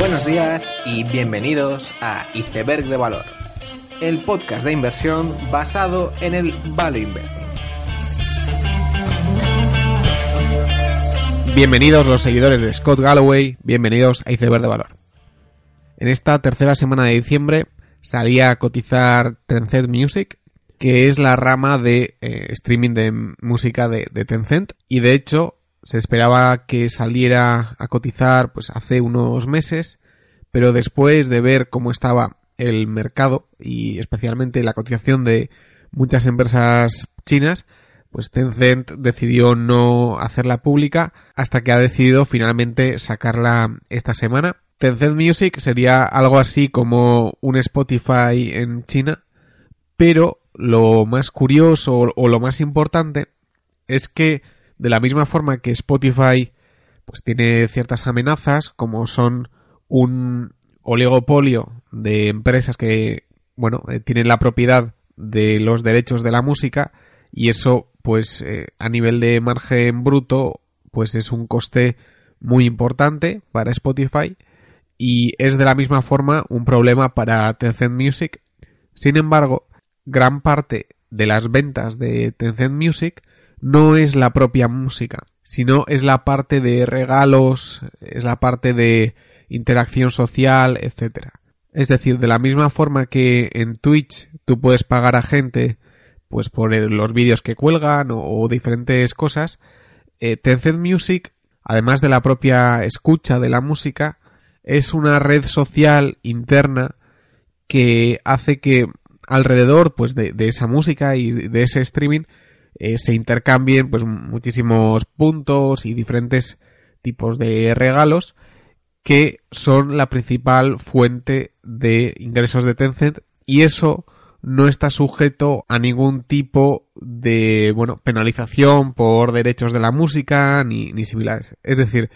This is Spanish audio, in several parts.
Buenos días y bienvenidos a Iceberg de Valor, el podcast de inversión basado en el Value Investing. Bienvenidos los seguidores de Scott Galloway, bienvenidos a Iceberg de Valor. En esta tercera semana de diciembre salía a cotizar Tencent Music, que es la rama de eh, streaming de música de, de Tencent, y de hecho se esperaba que saliera a cotizar pues hace unos meses, pero después de ver cómo estaba el mercado y especialmente la cotización de muchas empresas chinas, pues Tencent decidió no hacerla pública hasta que ha decidido finalmente sacarla esta semana. Tencent Music sería algo así como un Spotify en China, pero lo más curioso o lo más importante es que de la misma forma que Spotify pues tiene ciertas amenazas como son un oligopolio de empresas que bueno eh, tienen la propiedad de los derechos de la música y eso pues eh, a nivel de margen bruto pues es un coste muy importante para Spotify y es de la misma forma un problema para Tencent Music. Sin embargo, gran parte de las ventas de Tencent Music no es la propia música, sino es la parte de regalos, es la parte de interacción social, etcétera. Es decir, de la misma forma que en Twitch tú puedes pagar a gente pues por los vídeos que cuelgan o, diferentes cosas, eh, Tencent Music, además de la propia escucha de la música, es una red social interna que hace que alrededor pues de esa música y de ese streaming eh, se intercambien pues muchísimos puntos y diferentes tipos de regalos que son la principal fuente de ingresos de Tencent y eso no está sujeto a ningún tipo de bueno penalización por derechos de la música ni, ni similares. Es decir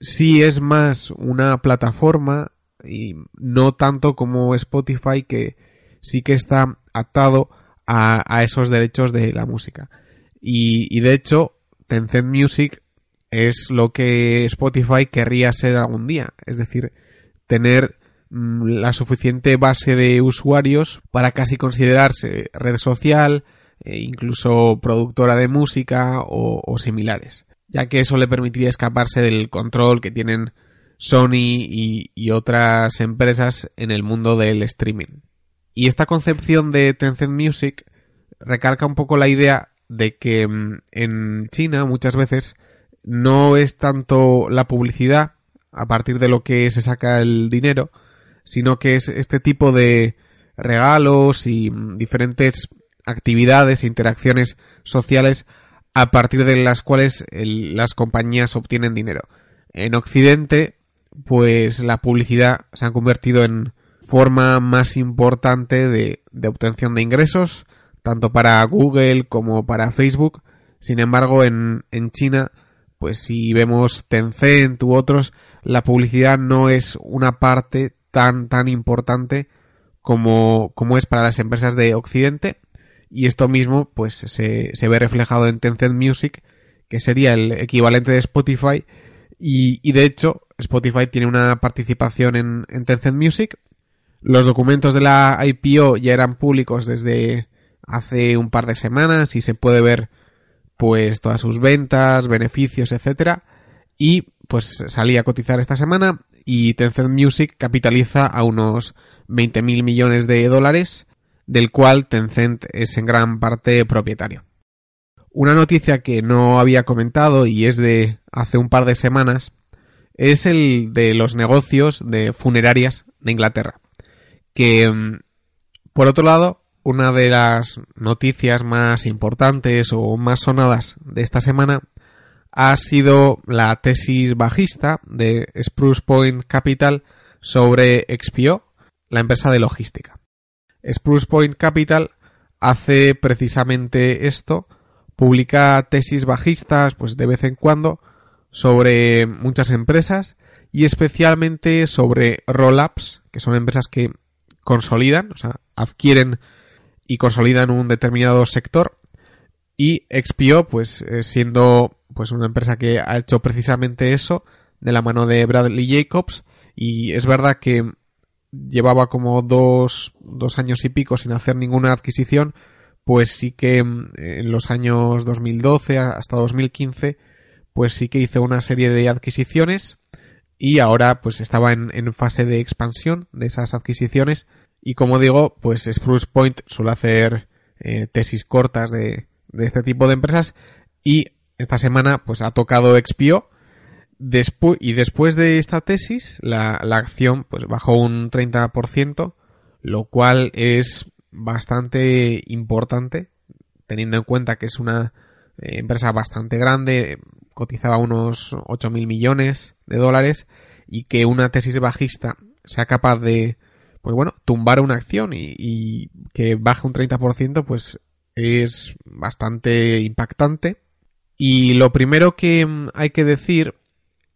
sí es más una plataforma y no tanto como Spotify que sí que está atado a, esos derechos de la música. Y, de hecho, Tencent Music es lo que Spotify querría ser algún día. Es decir, tener mm, la suficiente base de usuarios para casi considerarse red social, e incluso productora de música o, similares. Ya que eso le permitiría escaparse del control que tienen Sony y otras empresas en el mundo del streaming. Y esta concepción de Tencent Music recalca un poco la idea de que mm, en China muchas veces no es tanto la publicidad a partir de lo que se saca el dinero, sino que es este tipo de regalos y mm, diferentes actividades e interacciones sociales a partir de las cuales las compañías obtienen dinero. En Occidente, pues la publicidad se ha convertido en forma más importante de, obtención de ingresos, tanto para Google como para Facebook. Sin embargo, en, en China, pues si vemos Tencent u otros, la publicidad no es una parte tan, tan importante como, como es para las empresas de Occidente. Y esto mismo, pues se, se ve reflejado en Tencent Music, que sería el equivalente de Spotify. Y, y de hecho, Spotify tiene una participación en, en Tencent Music los documentos de la IPO ya eran públicos desde hace un par de semanas y se puede ver pues todas sus ventas, beneficios, etcétera. Y pues salía a cotizar esta semana y Tencent Music capitaliza a unos 20.000 millones de dólares, del cual Tencent es en gran parte propietario. Una noticia que no había comentado y es de hace un par de semanas es el de los negocios de funerarias de Inglaterra que mm, por otro lado, una de las noticias más importantes o más sonadas de esta semana ha sido la tesis bajista de Spruce Point Capital sobre XPO, la empresa de logística. Spruce Point Capital hace precisamente esto, publica tesis bajistas pues de vez en cuando sobre muchas empresas y especialmente sobre roll-ups, que son empresas que consolidan, o sea, adquieren y consolidan un determinado sector. Y XPO, pues eh, siendo pues una empresa que ha hecho precisamente eso de la mano de Bradley Jacobs. Y es verdad que llevaba como dos, dos años y pico sin hacer ninguna adquisición, pues sí que mm, en los años 2012 hasta 2015, pues sí que hizo una serie de adquisiciones. Y ahora pues estaba en, en fase de expansión de esas adquisiciones y como digo, pues Spruce Point suele hacer eh, tesis cortas de, este tipo de empresas y esta semana pues ha tocado XPO y después de esta tesis la, la acción pues bajó un 30% lo cual es bastante importante teniendo en cuenta que es una eh, empresa bastante grande cotizaba unos 8 mil millones de dólares y que una tesis bajista sea capaz de pues bueno tumbar una acción y, que baje un 30% pues es bastante impactante. Y lo primero que mm, hay que decir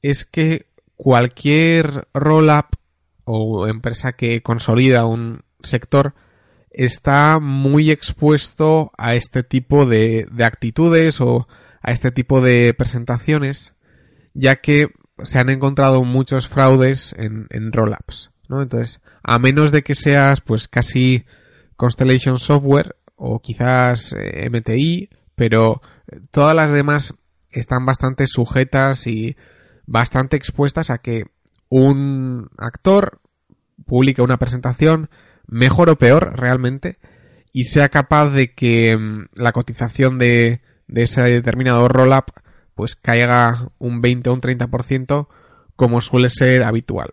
es que cualquier roll-up o empresa que consolida un sector está muy expuesto a este tipo de, de actitudes o a este tipo de presentaciones, ya que se han encontrado muchos fraudes en roll-ups, Entonces, a menos de que seas pues casi Constellation Software o quizás eh, MTI, pero todas las demás están bastante sujetas y bastante expuestas a que un actor publique una presentación mejor o peor realmente y sea capaz de que mm, la cotización de, de ese determinado roll-up pues caiga un 20 o un 30% como suele ser habitual.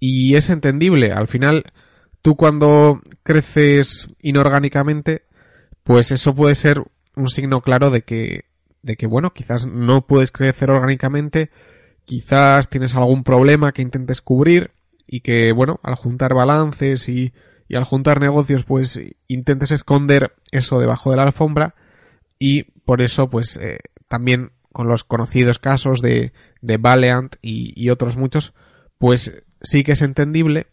Y es entendible, al final tú cuando creces inorgánicamente pues eso puede ser un signo claro de que, de que, bueno, quizás no puedes crecer orgánicamente, quizás tienes algún problema que intentes cubrir y que, bueno, al juntar balances y, y al juntar negocios, pues intentes esconder eso debajo de la alfombra y por eso, pues eh, también con los conocidos casos de, de Valiant y, y otros muchos, pues sí que es entendible.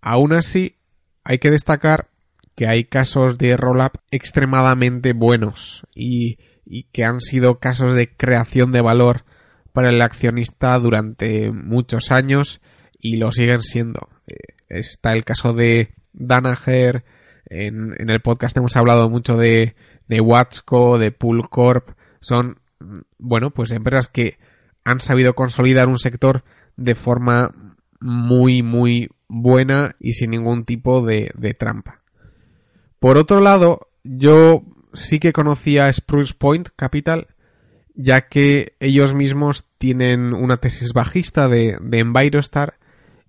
Aún así, hay que destacar que hay casos de roll-up extremadamente buenos y, y, que han sido casos de creación de valor para el accionista durante muchos años y lo siguen siendo. Eh, está el caso de Danaher, en, el podcast hemos hablado mucho de, de Watsco, de Pool Corp, son, bueno, pues empresas que han sabido consolidar un sector de forma muy, muy buena y sin ningún tipo de, trampa. Por otro lado, yo sí que conocía Spruce Point Capital, ya que ellos mismos tienen una tesis bajista de, de Envirostar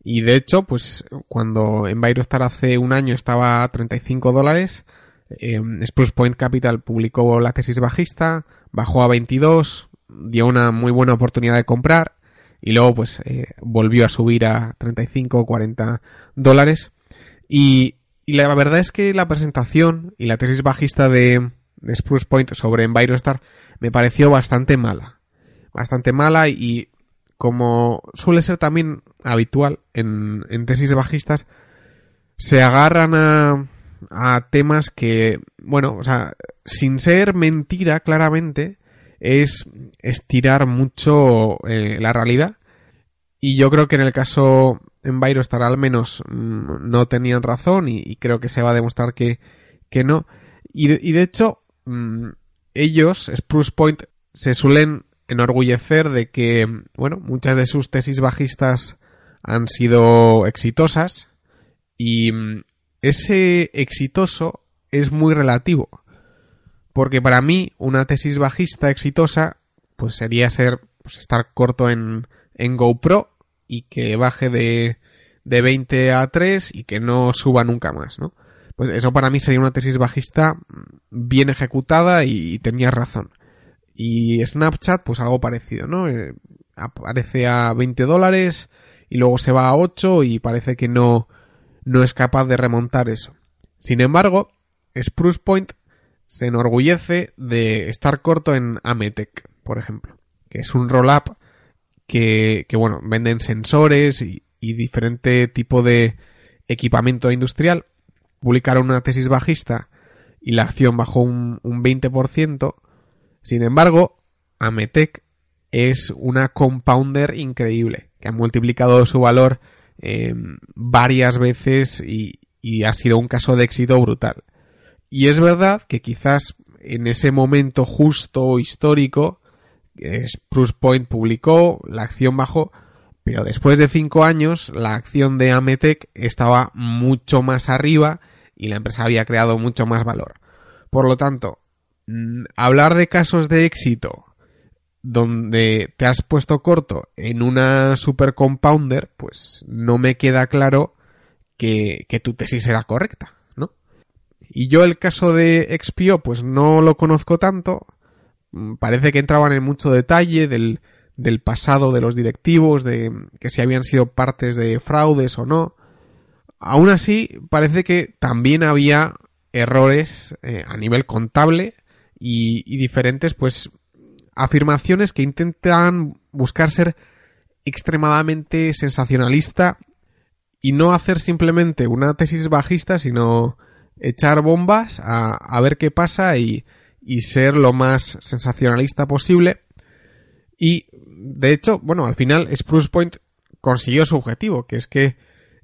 y de hecho, pues cuando Envirostar hace un año estaba a 35 dólares, eh, Spruce Point Capital publicó la tesis bajista, bajó a 22, dio una muy buena oportunidad de comprar y luego pues eh, volvió a subir a 35 o 40 dólares y y la verdad es que la presentación y la tesis bajista de, Spruce Point sobre EnviroStar me pareció bastante mala. Bastante mala y como suele ser también habitual en, en tesis bajistas, se agarran a, a temas que, bueno, o sea, sin ser mentira claramente, es estirar mucho eh, la realidad. Y yo creo que en el caso en estará al menos mm, no tenían razón y, creo que se va a demostrar que, que no. Y de, y de hecho, mm, ellos, Spruce Point, se suelen enorgullecer de que, bueno, muchas de sus tesis bajistas han sido exitosas y mm, ese exitoso es muy relativo. Porque para mí, una tesis bajista exitosa, pues sería ser, pues estar corto en, GoPro y que baje de, de 20 a 3 y que no suba nunca más, ¿no? Pues eso para mí sería una tesis bajista bien ejecutada y tenía razón. Y Snapchat, pues algo parecido, ¿no? Eh, aparece a 20 dólares y luego se va a 8 y parece que no, no es capaz de remontar eso. Sin embargo, Spruce Point se enorgullece de estar corto en Ametec, por ejemplo, que es un roll-up que, bueno, venden sensores y, diferente tipo de equipamiento industrial. Publicaron una tesis bajista y la acción bajó un, un 20%. Sin embargo, Ametec es una compounder increíble. que ha multiplicado su valor eh, varias veces y ha sido un caso de éxito brutal. Y es verdad que quizás en ese momento justo histórico, Spruce Point publicó, la acción bajó, pero después de cinco años la acción de Ametec estaba mucho más arriba y la empresa había creado mucho más valor. Por lo tanto, mm, hablar de casos de éxito donde te has puesto corto en una super compounder, pues no me queda claro que, que tu tesis era correcta. Y yo el caso de XPO pues no lo conozco tanto. Mm, parece que entraban en mucho detalle del, del pasado de los directivos, de que si habían sido partes de fraudes o no. Aún así, parece que también había errores eh, a nivel contable y, y, diferentes, pues, afirmaciones que intentan buscar ser extremadamente sensacionalista y no hacer simplemente una tesis bajista, sino echar bombas a, a ver qué pasa y, y, ser lo más sensacionalista posible. Y, de hecho, bueno, al final Spruce Point consiguió su objetivo, que es que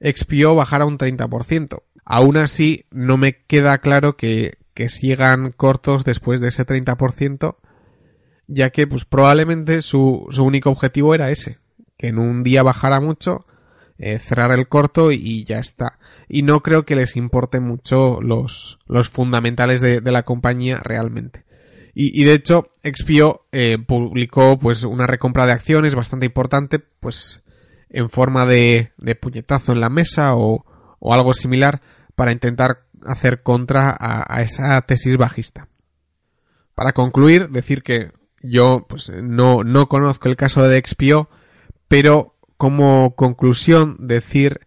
XPO bajara un 30%. Aún así, no me queda claro que, que sigan cortos después de ese 30%, ya que pues probablemente su, su único objetivo era ese, que en un día bajara mucho eh, cerrar el corto y ya está. Y no creo que les importe mucho los, los fundamentales de, de la compañía realmente. Y, y de hecho, XPO eh, publicó pues una recompra de acciones bastante importante, pues en forma de, de puñetazo en la mesa o, o, algo similar para intentar hacer contra a, a, esa tesis bajista. Para concluir, decir que yo pues no, no conozco el caso de XPO, pero como conclusión decir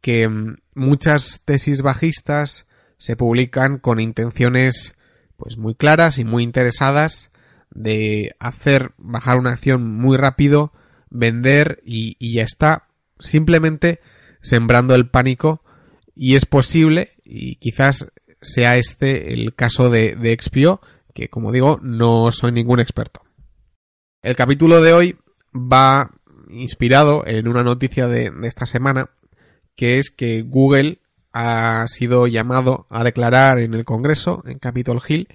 que mm, muchas tesis bajistas se publican con intenciones pues muy claras y muy interesadas de hacer bajar una acción muy rápido, vender y, y ya está, simplemente sembrando el pánico y es posible y quizás sea este el caso de, de XPO, que como digo no soy ningún experto. El capítulo de hoy va inspirado en una noticia de, de esta semana, que es que Google ha sido llamado a declarar en el Congreso, en Capitol Hill,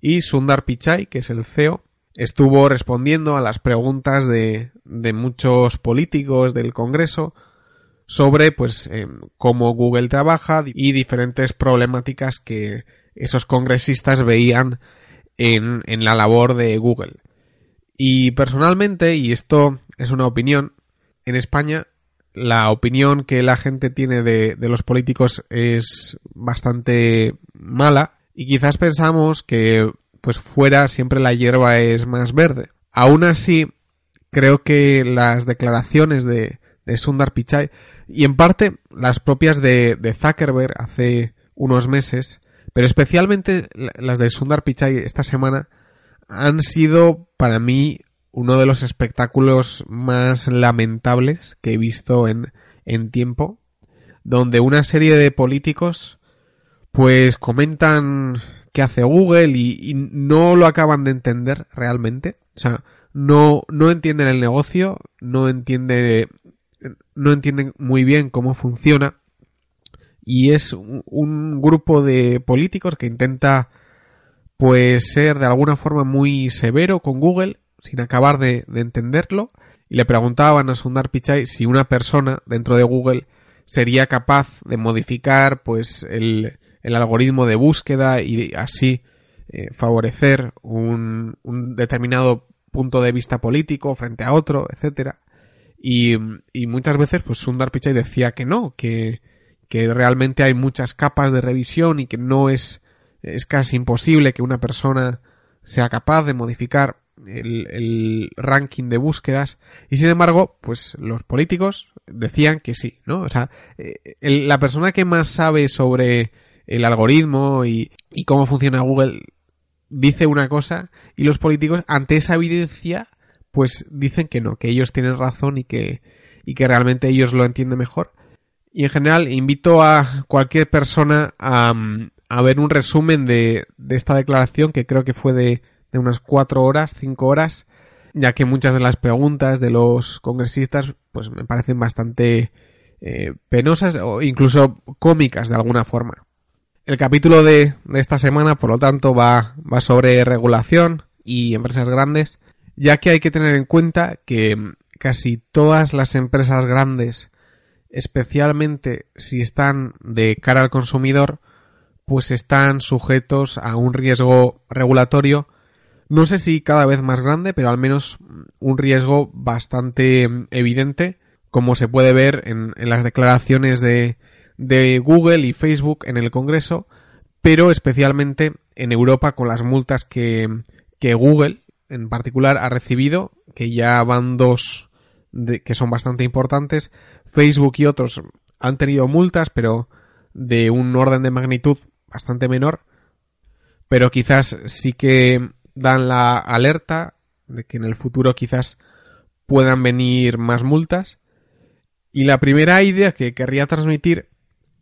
y Sundar Pichai, que es el CEO, estuvo respondiendo a las preguntas de, de muchos políticos del Congreso sobre pues eh, cómo Google trabaja y diferentes problemáticas que esos congresistas veían en la labor de Google. Y personalmente, y esto es una opinión, en España la opinión que la gente tiene de, de, los políticos es bastante mala y quizás pensamos que pues fuera siempre la hierba es más verde. Aún así, creo que las declaraciones de, Sundar Pichai y en parte las propias de, de Zuckerberg hace unos meses, pero especialmente las de Sundar Pichai esta semana, han sido para mí uno de los espectáculos más lamentables que he visto en, en tiempo, donde una serie de políticos pues comentan qué hace Google y, no lo acaban de entender realmente. O sea, no, no entienden el negocio, no entiende, no entienden muy bien cómo funciona. Y es un, un grupo de políticos que intenta pues ser de alguna forma muy severo con Google sin acabar de, de entenderlo y le preguntaban a Sundar Pichai si una persona dentro de Google sería capaz de modificar pues el, el algoritmo de búsqueda y así eh, favorecer un, un, determinado punto de vista político frente a otro, etcétera. Y, y, muchas veces pues Sundar Pichai decía que no, que, que realmente hay muchas capas de revisión y que no es es casi imposible que una persona sea capaz de modificar el, ranking de búsquedas. Y sin embargo pues los políticos decían que sí no o sea eh, la persona que más sabe sobre el algoritmo y, y, cómo funciona Google dice una cosa y los políticos ante esa evidencia pues dicen que no que ellos tienen razón y que y que realmente ellos lo entienden mejor. Y en general invito a cualquier persona a, a ver un resumen de, de esta declaración que creo que fue de, de unas cuatro horas, cinco horas, ya que muchas de las preguntas de los congresistas pues me parecen bastante eh, penosas o incluso cómicas de alguna forma. El capítulo de, esta semana, por lo tanto, va, va sobre regulación y empresas grandes, ya que hay que tener en cuenta que casi todas las empresas grandes, especialmente si están de cara al consumidor, pues están sujetos a un riesgo regulatorio, no sé si cada vez más grande, pero al menos un riesgo bastante evidente, como se puede ver en, las declaraciones de, de Google y Facebook en el Congreso, pero especialmente en Europa con las multas que, Google en particular ha recibido, que ya van dos que son bastante importantes. Facebook y otros han tenido multas, pero de un orden de magnitud bastante menor, pero quizás sí que dan la alerta de que en el futuro quizás puedan venir más multas. Y la primera idea que querría transmitir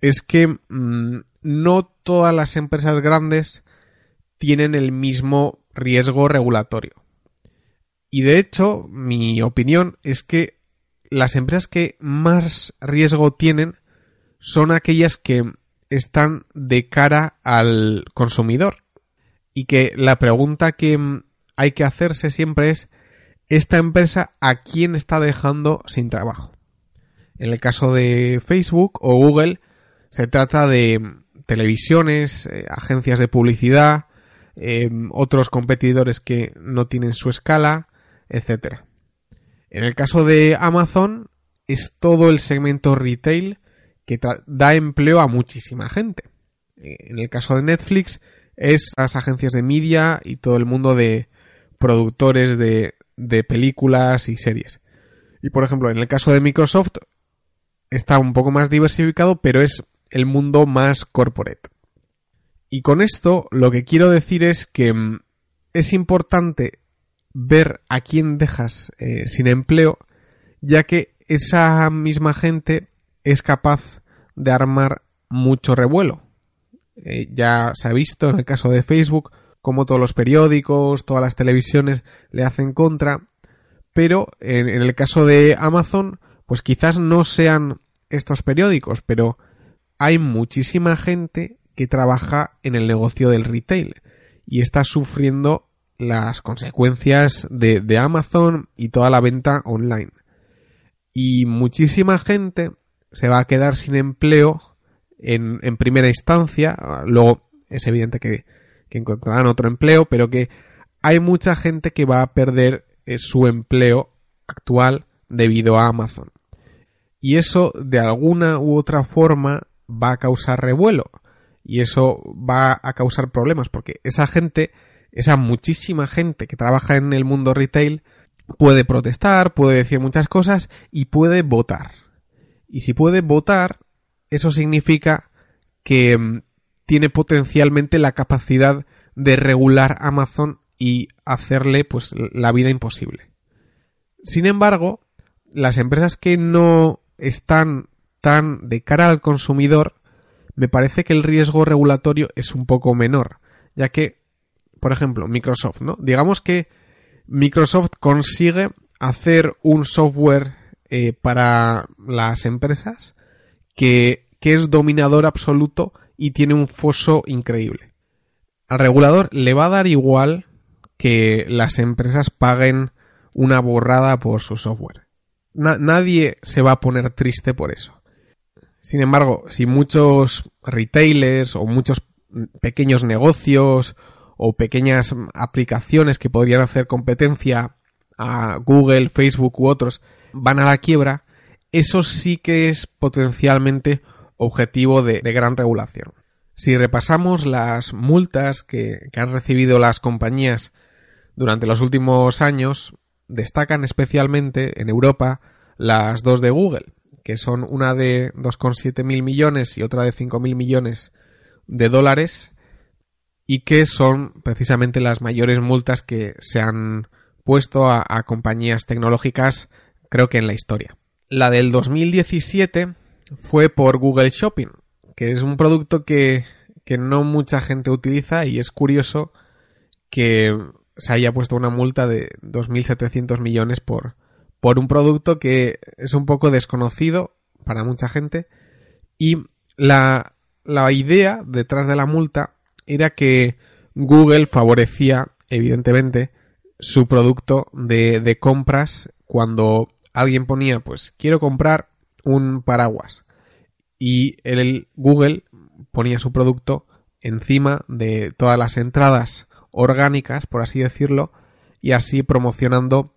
es que mm, no todas las empresas grandes tienen el mismo riesgo regulatorio. Y de hecho, mi opinión es que las empresas que más riesgo tienen son aquellas que están de cara al consumidor. Y que la pregunta que mm, hay que hacerse siempre es, ¿esta empresa a quién está dejando sin trabajo? En el caso de Facebook o Google, se trata de mm, televisiones, eh, agencias de publicidad, em, otros competidores que no tienen su escala, etc. En el caso de Amazon, es todo el segmento retail que da empleo a muchísima gente. Eh, en el caso de Netflix, es las agencias de media y todo el mundo de productores de, de películas y series. Y por ejemplo, en el caso de Microsoft, está un poco más diversificado, pero es el mundo más corporate. Y con esto lo que quiero decir es que mm, es importante ver a quién dejas eh, sin empleo, ya que esa misma gente es capaz de armar mucho revuelo. Eh, ya se ha visto en el caso de Facebook como todos los periódicos, todas las televisiones le hacen contra, pero en, el caso de Amazon, pues quizás no sean estos periódicos, pero hay muchísima gente que trabaja en el negocio del retail y está sufriendo las consecuencias de, de Amazon y toda la venta online. Y muchísima gente se va a quedar sin empleo en, primera instancia. Luego es evidente que, que, encontrarán otro empleo, pero que hay mucha gente que va a perder eh, su empleo actual debido a Amazon. Y eso de alguna u otra forma va a causar revuelo. Y eso va a causar problemas porque esa gente, esa muchísima gente que trabaja en el mundo retail, puede protestar, puede decir muchas cosas y puede votar. Y si puede votar, eso significa que mm, tiene potencialmente la capacidad de regular Amazon y hacerle pues la vida imposible. Sin embargo, las empresas que no están tan de cara al consumidor, me parece que el riesgo regulatorio es un poco menor, ya que, por ejemplo, Microsoft, ¿no? Digamos que Microsoft consigue hacer un software eh, para las empresas que, es dominador absoluto y tiene un foso increíble. Al regulador le va a dar igual que las empresas paguen una borrada por su software. nadie se va a poner triste por eso. Sin embargo, si muchos retailers o muchos pequeños negocios o pequeñas aplicaciones que podrían hacer competencia a Google, Facebook u otros van a la quiebra, eso sí que es potencialmente objetivo de, gran regulación. Si repasamos las multas que, han recibido las compañías durante los últimos años, destacan especialmente en Europa las dos de Google, que son una de 2,7 mil millones y otra de 5 mil millones de dólares, y que son precisamente las mayores multas que se han puesto a, compañías tecnológicas, creo que en la historia. La del 2017 fue por Google Shopping, que es un producto que, que no mucha gente utiliza y es curioso que se haya puesto una multa de 2.700 millones por, por un producto que es un poco desconocido para mucha gente. Y la, la idea detrás de la multa era que Google favorecía, evidentemente, su producto de, de compras cuando alguien ponía, pues quiero comprar un paraguas y el Google ponía su producto encima de todas las entradas orgánicas, por así decirlo, y así promocionando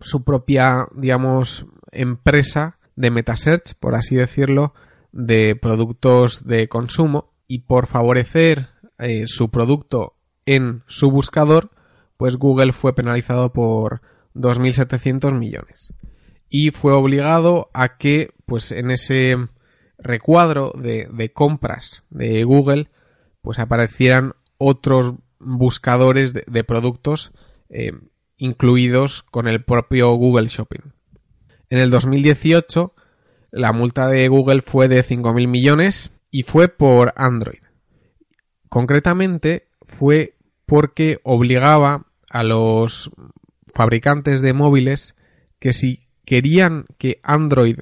su propia, digamos, empresa de metasearch, por así decirlo, de productos de consumo. Y por favorecer eh, su producto en su buscador, pues Google fue penalizado por 2.700 millones y fue obligado a que, pues en ese recuadro de, compras de Google, pues aparecieran otros buscadores de, productos eh, incluidos con el propio Google Shopping. En el 2018 la multa de Google fue de 5.000 millones y fue por Android. Concretamente fue porque obligaba a los fabricantes de móviles que si querían que Android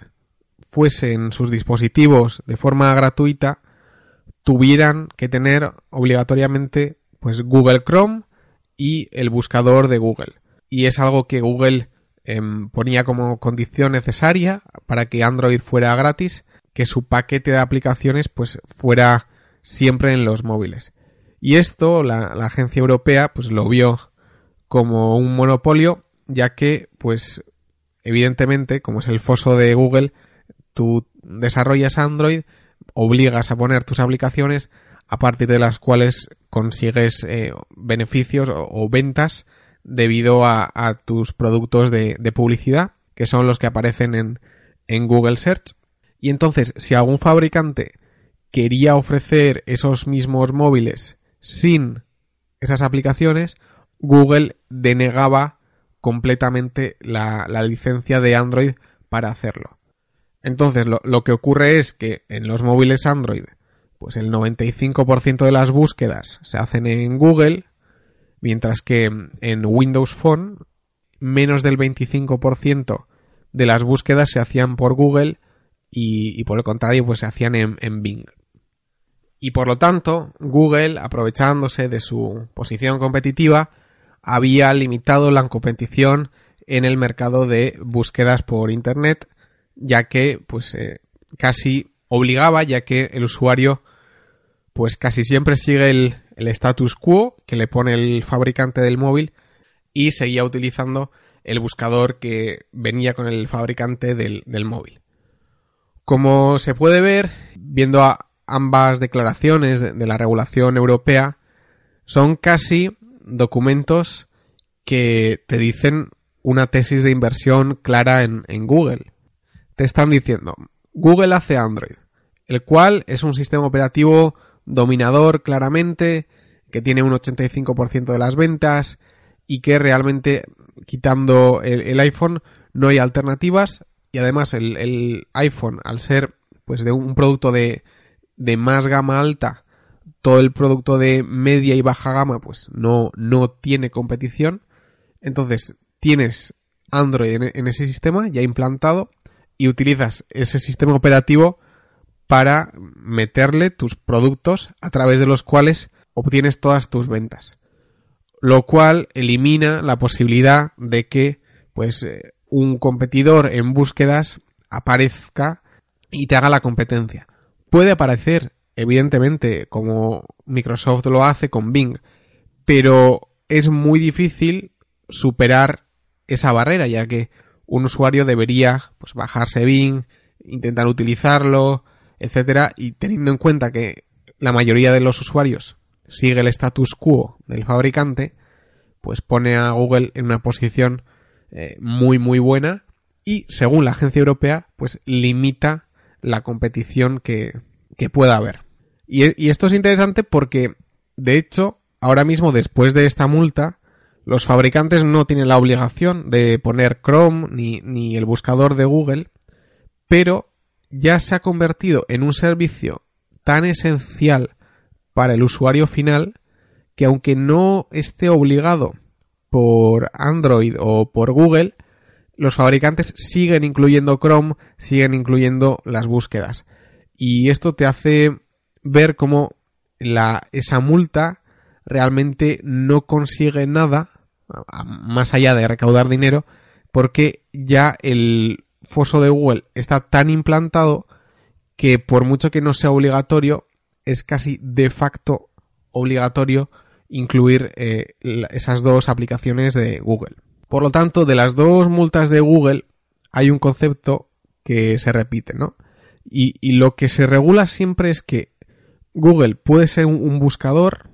fuese en sus dispositivos de forma gratuita, tuvieran que tener obligatoriamente pues Google Chrome y el buscador de Google. Y es algo que Google em, ponía como condición necesaria para que Android fuera gratis, que su paquete de aplicaciones pues fuera siempre en los móviles. Y esto la, la agencia europea pues lo vio como un monopolio, ya que pues evidentemente, como es el foso de Google, tú desarrollas Android, obligas a poner tus aplicaciones a partir de las cuales consigues eh, beneficios o, ventas debido a, tus productos de, publicidad, que son los que aparecen en, en Google Search. Y entonces, si algún fabricante quería ofrecer esos mismos móviles sin esas aplicaciones, Google denegaba completamente la, licencia de Android para hacerlo. Entonces, lo, que ocurre es que en los móviles Android, pues el 95% de las búsquedas se hacen en Google, mientras que en Windows Phone, menos del 25% de las búsquedas se hacían por Google y, por el contrario, pues se hacían en Bing. Y por lo tanto, Google, aprovechándose de su posición competitiva, había limitado la competición en el mercado de búsquedas por Internet ya que pues eh, casi obligaba, ya que el usuario pues casi siempre sigue el, status quo que le pone el fabricante del móvil y seguía utilizando el buscador que venía con el fabricante del, móvil. Como se puede ver, viendo ambas declaraciones de, la regulación europea, son casi documentos que te dicen una tesis de inversión clara en Google. Te están diciendo, Google hace Android, el cual es un sistema operativo dominador claramente, que tiene un 85% de las ventas y que realmente quitando el, iPhone no hay alternativas. Y además el, iPhone al ser pues de un producto de, de más gama alta todo el producto de media y baja gama pues no, no tiene competición entonces tienes Android en ese sistema ya implantado y utilizas ese sistema operativo para meterle tus productos a través de los cuales obtienes todas tus ventas. Lo cual elimina la posibilidad de que pues eh, un competidor en búsquedas aparezca y te haga la competencia. Puede aparecer, evidentemente, como Microsoft lo hace con Bing, pero es muy difícil superar esa barrera, ya que un usuario debería pues, bajarse Bing, intentar utilizarlo, etcétera, y teniendo en cuenta que la mayoría de los usuarios sigue el status quo del fabricante, pues pone a Google en una posición eh, muy muy buena y según la agencia europea pues limita la competición que, que pueda haber. Y, esto es interesante porque de hecho ahora mismo después de esta multa los fabricantes no tienen la obligación de poner Chrome ni, el buscador de Google, pero ya se ha convertido en un servicio tan esencial para el usuario final que aunque no esté obligado por Android o por Google, los fabricantes siguen incluyendo Chrome, siguen incluyendo las búsquedas. Y esto te hace ver cómo la, esa multa realmente no consigue nada, más allá de recaudar dinero, porque ya el foso de Google está tan implantado que por mucho que no sea obligatorio, es casi de facto obligatorio incluir eh, esas dos aplicaciones de Google. Por lo tanto, de las dos multas de Google hay un concepto que se repite, ¿no? Y, lo que se regula siempre es que Google puede ser un, buscador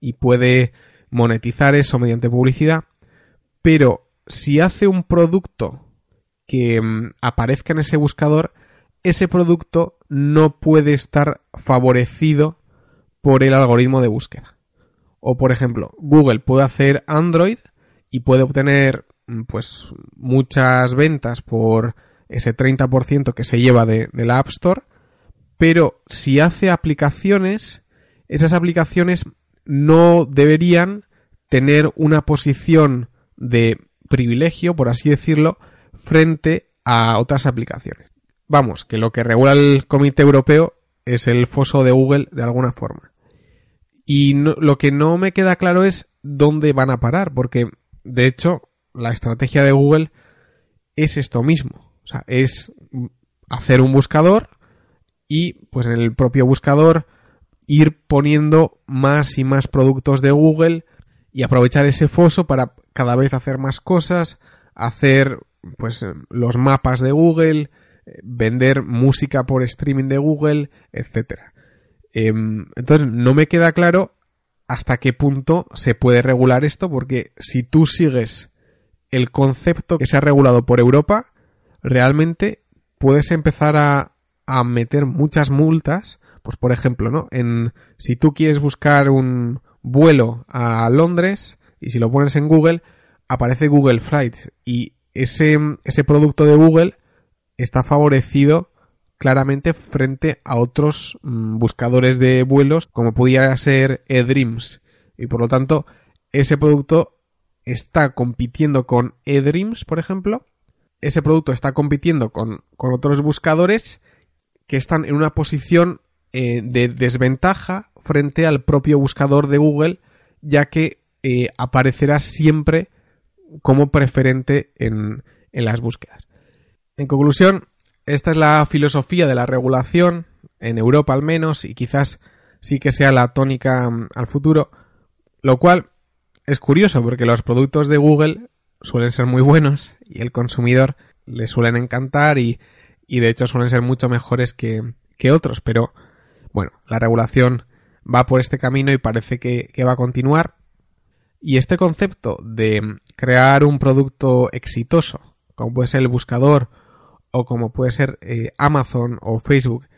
y puede monetizar eso mediante publicidad, pero si hace un producto que mm, aparezca en ese buscador, ese producto no puede estar favorecido por el algoritmo de búsqueda. O por ejemplo, Google puede hacer Android y puede obtener mm, pues muchas ventas por ese 30% que se lleva de, la App Store, pero si hace aplicaciones, esas aplicaciones no deberían tener una posición de privilegio, por así decirlo, frente a otras aplicaciones. Vamos, que lo que regula el Comité Europeo es el foso de Google de alguna forma. Y lo que no me queda claro es dónde van a parar, porque de hecho la estrategia de Google es esto mismo. O sea, es hacer un buscador y pues en el propio buscador ir poniendo más y más productos de Google y aprovechar ese foso para cada vez hacer más cosas, hacer pues los mapas de Google, eh, vender música por streaming de Google, etcétera. Em, entonces no me queda claro hasta qué punto se puede regular esto, porque si tú sigues el concepto que se ha regulado por Europa, realmente puedes empezar a, a meter muchas multas. Pues por ejemplo, ¿no? En, si tú quieres buscar un vuelo a Londres y si lo pones en Google, aparece Google Flights y ese, ese producto de Google está favorecido claramente frente a otros mm, buscadores de vuelos como pudiera ser eDreams y por lo tanto ese producto está compitiendo con eDreams por ejemplo ese producto está compitiendo con, otros buscadores que están en una posición eh, de desventaja frente al propio buscador de Google ya que eh, aparecerá siempre como preferente en, en las búsquedas. En conclusión, esta es la filosofía de la regulación, en Europa al menos, y quizás sí que sea la tónica mm, al futuro, lo cual es curioso porque los productos de Google suelen ser muy buenos y el consumidor le suelen encantar y, y de hecho suelen ser mucho mejores que, que, otros, pero bueno, la regulación va por este camino y parece que, que va a continuar. Y este concepto de crear un producto exitoso, como puede ser el buscador o como puede ser eh, Amazon o Facebook,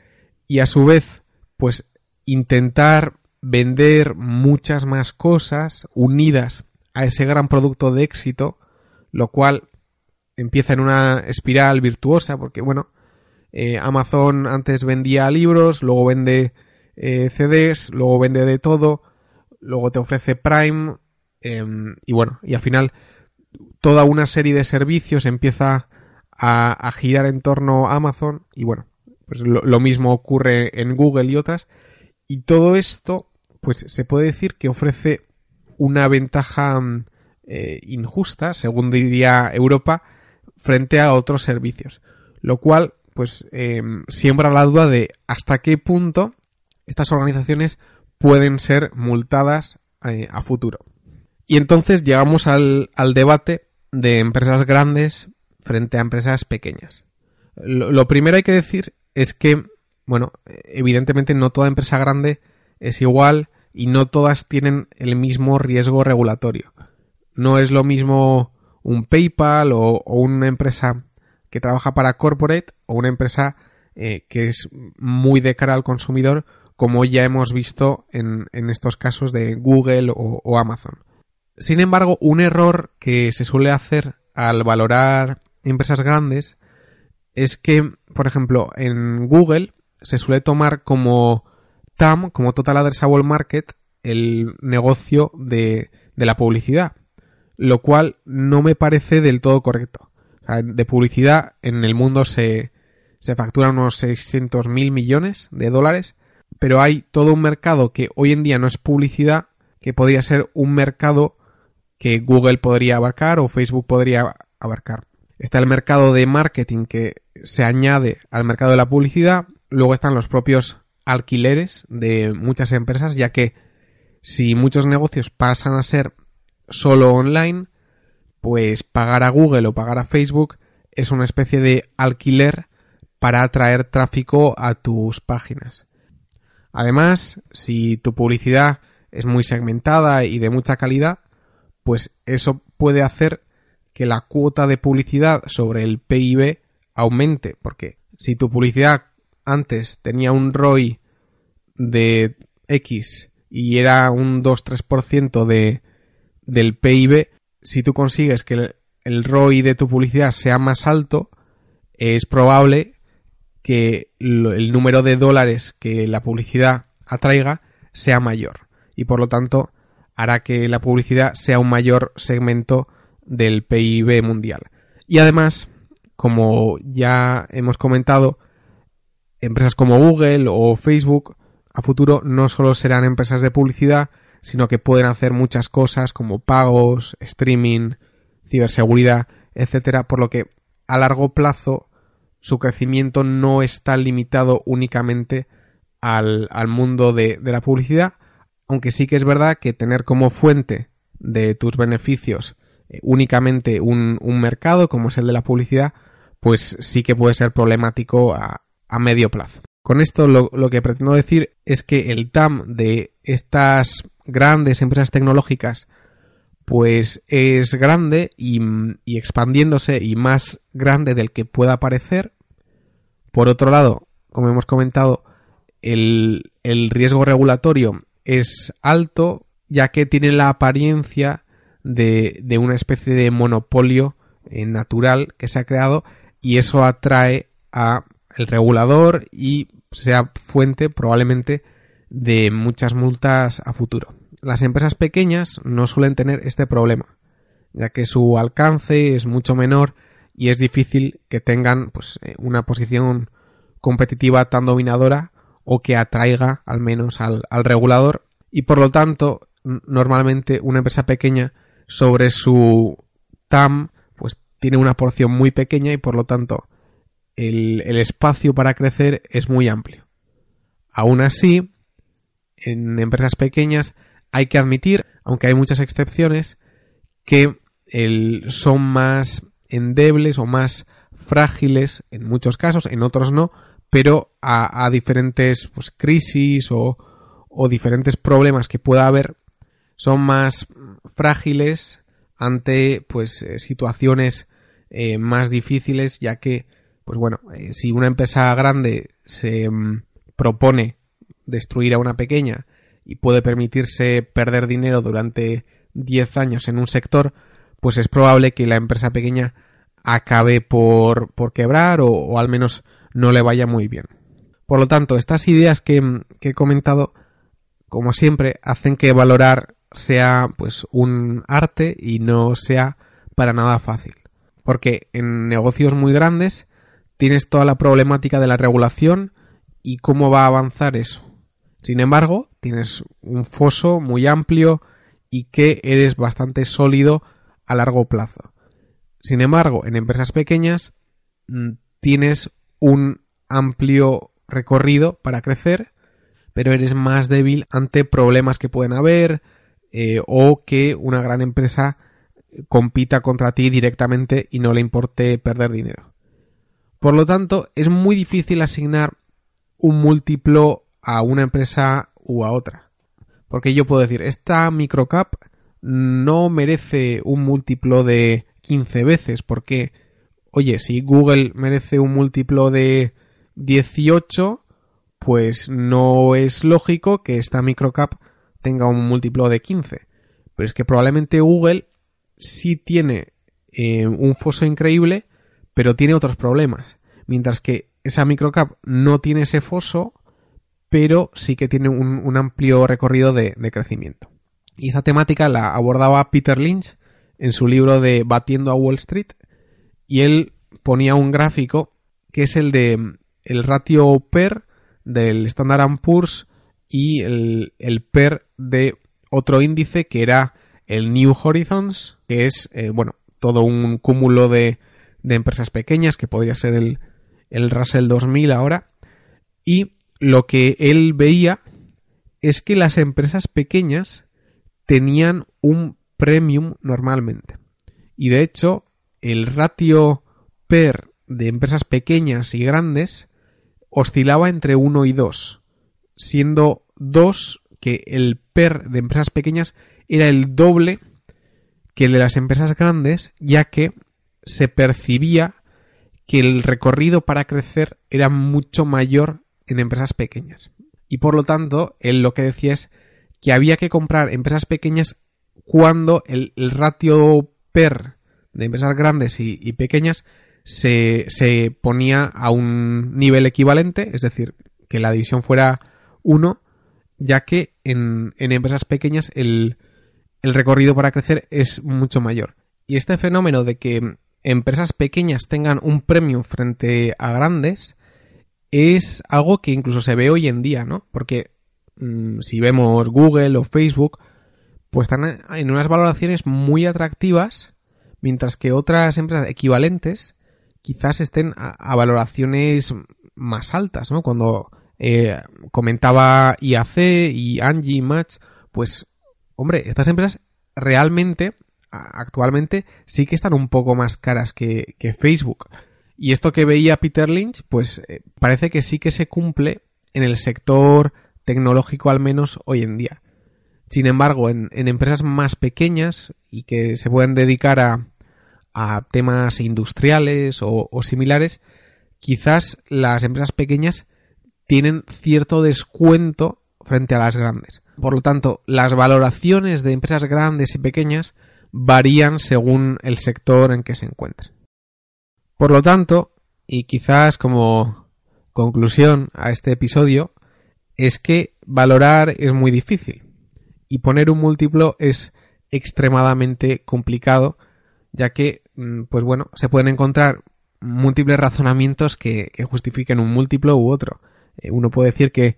y a su vez, pues intentar vender muchas más cosas unidas a ese gran producto de éxito, lo cual empieza en una espiral virtuosa, porque bueno, eh, Amazon antes vendía libros, luego vende eh, CDs, luego vende de todo, luego te ofrece Prime, em, y bueno, y al final toda una serie de servicios empieza a, girar en torno a Amazon y bueno, pues lo, mismo ocurre en Google y otras. Y todo esto pues se puede decir que ofrece una ventaja mm, eh, injusta, según diría Europa, frente a otros servicios, lo cual pues em, siembra la duda de hasta qué punto estas organizaciones pueden ser multadas eh, a futuro. Y entonces llegamos al, al debate de empresas grandes frente a empresas pequeñas. Lo, primero hay que decir es que, bueno, evidentemente no toda empresa grande es igual y no todas tienen el mismo riesgo regulatorio. No es lo mismo un PayPal o, una empresa que trabaja para corporate o una empresa eh, que es muy de cara al consumidor, como ya hemos visto en, estos casos de Google o Amazon. Sin embargo, un error que se suele hacer al valorar empresas grandes es que, por ejemplo, en Google se suele tomar como TAM, como Total Addressable Market, el negocio de, de la publicidad, lo cual no me parece del todo correcto. De publicidad en el mundo se, se factura unos 600 mil millones de dólares, pero hay todo un mercado que hoy en día no es publicidad, que podría ser un mercado que Google podría abarcar o Facebook podría abarcar. Está el mercado de marketing que se añade al mercado de la publicidad, luego están los propios alquileres de muchas empresas, ya que si muchos negocios pasan a ser solo online, pues pagar a Google o pagar a Facebook es una especie de alquiler para atraer tráfico a tus páginas. Además, si tu publicidad es muy segmentada y de mucha calidad, pues eso puede hacer que la cuota de publicidad sobre el PIB aumente, porque si tu publicidad antes tenía un ROI de X y era un 2-3% de, del PIB, si tú consigues que el, ROI de tu publicidad sea más alto, es probable que el número de dólares que la publicidad atraiga sea mayor y por lo tanto hará que la publicidad sea un mayor segmento del PIB mundial. Y además, como ya hemos comentado, empresas como Google o Facebook a futuro no solo serán empresas de publicidad, sino que pueden hacer muchas cosas como pagos, streaming, ciberseguridad, etcétera, por lo que a largo plazo su crecimiento no está limitado únicamente al, mundo de, la publicidad, aunque sí que es verdad que tener como fuente de tus beneficios eh, únicamente un, mercado como es el de la publicidad, pues sí que puede ser problemático a, medio plazo. Con esto lo, lo, que pretendo decir es que el TAM de estas grandes empresas tecnológicas pues es grande y, expandiéndose y más grande del que pueda parecer. Por otro lado, como hemos comentado, el, riesgo regulatorio es alto ya que tiene la apariencia de, de una especie de monopolio eh, natural que se ha creado y eso atrae a el regulador y sea fuente probablemente de muchas multas a futuro. Las empresas pequeñas no suelen tener este problema, ya que su alcance es mucho menor y es difícil que tengan pues, eh, una posición competitiva tan dominadora o que atraiga al menos al, regulador y por lo tanto normalmente una empresa pequeña sobre su TAM pues tiene una porción muy pequeña y por lo tanto el, el espacio para crecer es muy amplio. Aún así, en empresas pequeñas hay que admitir, aunque hay muchas excepciones, que son más endebles o más frágiles en muchos casos, en otros no, pero a, diferentes pues, crisis o, diferentes problemas que pueda haber, son más frágiles ante pues eh, situaciones eh, más difíciles, ya que, pues bueno, eh, si una empresa grande se mm, propone destruir a una pequeña y puede permitirse perder dinero durante 10 años en un sector, pues es probable que la empresa pequeña acabe por, por quebrar o, al menos no le vaya muy bien. Por lo tanto, estas ideas que, que he comentado, como siempre, hacen que valorar sea pues un arte y no sea para nada fácil. Porque en negocios muy grandes tienes toda la problemática de la regulación y cómo va a avanzar eso. Sin embargo, tienes un foso muy amplio y que eres bastante sólido a largo plazo. Sin embargo, en empresas pequeñas mm, tienes un amplio recorrido para crecer, pero eres más débil ante problemas que pueden haber eh, o que una gran empresa compita contra ti directamente y no le importe perder dinero. Por lo tanto, es muy difícil asignar un múltiplo a una empresa u a otra. Porque yo puedo decir, esta microcap no merece un múltiplo de 15 veces, porque, oye, si Google merece un múltiplo de 18, pues no es lógico que esta microcap tenga un múltiplo de 15. Pero es que probablemente Google sí tiene eh, un foso increíble, pero tiene otros problemas. Mientras que esa microcap no tiene ese foso, pero sí que tiene un, amplio recorrido de, crecimiento. Y esa temática la abordaba Peter Lynch en su libro de Batiendo a Wall Street y él ponía un gráfico que es el de el ratio PER del Standard Poor's y el, el PER de otro índice que era el New Horizons, que es, eh, bueno, todo un cúmulo de, de empresas pequeñas, que podría ser el, el Russell 2000 ahora, y lo que él veía es que las empresas pequeñas tenían un premium normalmente. Y de hecho, el ratio PER de empresas pequeñas y grandes oscilaba entre 1 y 2, siendo 2 que el PER de empresas pequeñas era el doble que el de las empresas grandes, ya que se percibía que el recorrido para crecer era mucho mayor en empresas pequeñas. Y por lo tanto, él lo que decía es que había que comprar empresas pequeñas cuando el, ratio PER de empresas grandes y, pequeñas se, se, ponía a un nivel equivalente, es decir, que la división fuera 1, ya que en, en empresas pequeñas el, el recorrido para crecer es mucho mayor. Y este fenómeno de que empresas pequeñas tengan un premio frente a grandes es algo que incluso se ve hoy en día, ¿no? Porque mm, si vemos Google o Facebook, pues están en unas valoraciones muy atractivas, mientras que otras empresas equivalentes quizás estén a, valoraciones más altas, ¿no? Cuando eh, comentaba IAC y Angie Match, pues, hombre, estas empresas realmente actualmente sí que están un poco más caras que, Facebook. Y esto que veía Peter Lynch, pues eh, parece que sí que se cumple en el sector tecnológico al menos hoy en día. Sin embargo, en, empresas más pequeñas y que se pueden dedicar a, temas industriales o, similares, quizás las empresas pequeñas tienen cierto descuento frente a las grandes. Por lo tanto, las valoraciones de empresas grandes y pequeñas varían según el sector en que se encuentren. Por lo tanto, y quizás como conclusión a este episodio, es que valorar es muy difícil y poner un múltiplo es extremadamente complicado, ya que, mm, pues bueno, se pueden encontrar múltiples razonamientos que, justifiquen un múltiplo u otro. Eh, uno puede decir que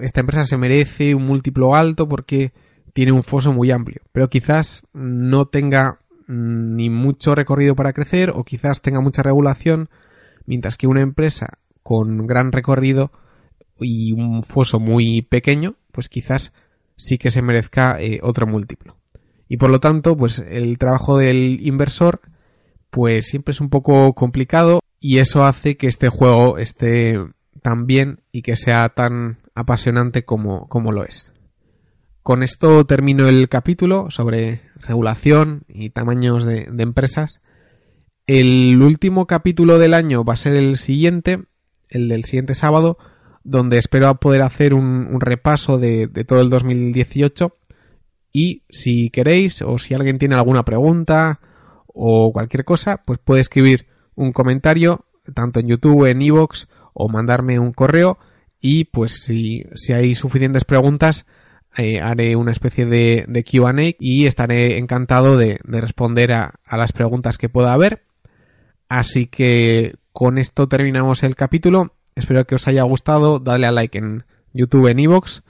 esta empresa se merece un múltiplo alto porque tiene un foso muy amplio, pero quizás no tenga ni mucho recorrido para crecer o quizás tenga mucha regulación, mientras que una empresa con gran recorrido y un foso muy pequeño, pues quizás sí que se merezca eh, otro múltiplo. Y por lo tanto, pues el trabajo del inversor pues siempre es un poco complicado y eso hace que este juego esté tan bien y que sea tan apasionante como, como lo es. Con esto termino el capítulo sobre regulación y tamaños de, empresas. El último capítulo del año va a ser el siguiente, el del siguiente sábado, donde espero poder hacer un, repaso de, todo el 2018. Y si queréis, o si alguien tiene alguna pregunta o cualquier cosa, pues puede escribir un comentario, tanto en YouTube, en Evox, o mandarme un correo. Y pues si, si hay suficientes preguntas, eh, haré una especie de, QA y estaré encantado de, responder a, las preguntas que pueda haber. Así que con esto terminamos el capítulo. Espero que os haya gustado. Dale a like en YouTube, en Evox.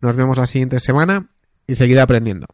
Nos vemos la siguiente semana y seguid aprendiendo.